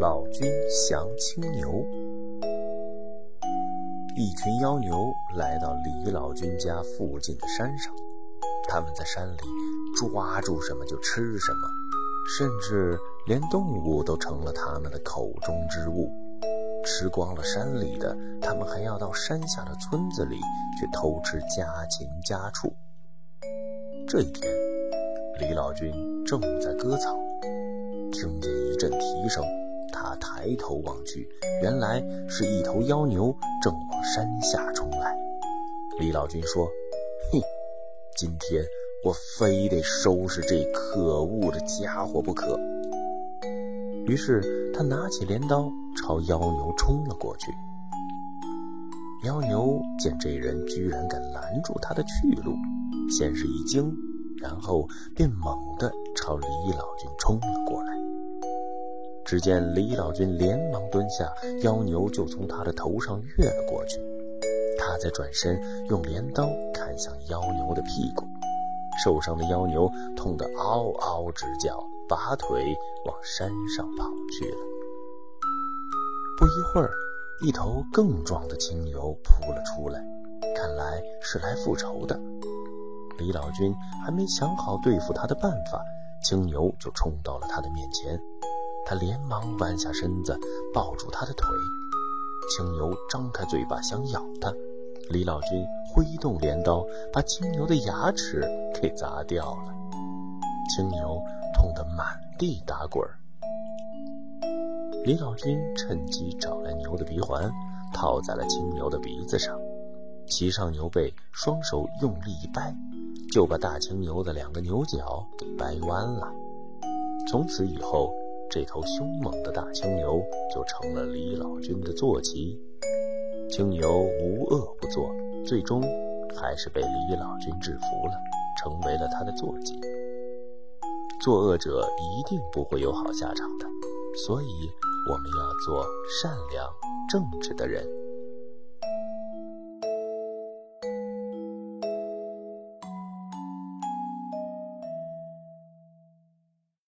老君降青牛。一群妖牛来到李老君家附近的山上，他们在山里抓住什么就吃什么，甚至连动物都成了他们的口中之物。吃光了山里的，他们还要到山下的村子里去偷吃家禽家畜。这一天，李老君正在割草，听见一阵蹄声，他抬头望去，原来是一头妖牛正往山下冲来。李老君说：“哼，今天我非得收拾这可恶的家伙不可。”于是他拿起镰刀朝妖牛冲了过去。妖牛见这人居然敢拦住他的去路。先是一惊，然后便猛地朝李老君冲了过来。只见李老君连忙蹲下，妖牛就从他的头上越了过去。他再转身用镰刀砍向妖牛的屁股，受伤的妖牛痛得嗷嗷直叫，拔腿往山上跑去了。不一会儿，一头更壮的青牛扑了出来，看来是来复仇的。李老君还没想好对付他的办法，青牛就冲到了他的面前。他连忙弯下身子抱住他的腿，青牛张开嘴巴想咬他。李老君挥动镰刀，把青牛的牙齿给砸掉了。青牛痛得满地打滚。李老君趁机找来牛的鼻环，套在了青牛的鼻子上，骑上牛背，双手用力一掰。就把大青牛的两个牛角给掰弯了。从此以后，这头凶猛的大青牛就成了李老君的坐骑。青牛无恶不作，最终还是被李老君制服了，成为了他的坐骑。作恶者一定不会有好下场的，所以我们要做善良正直的人。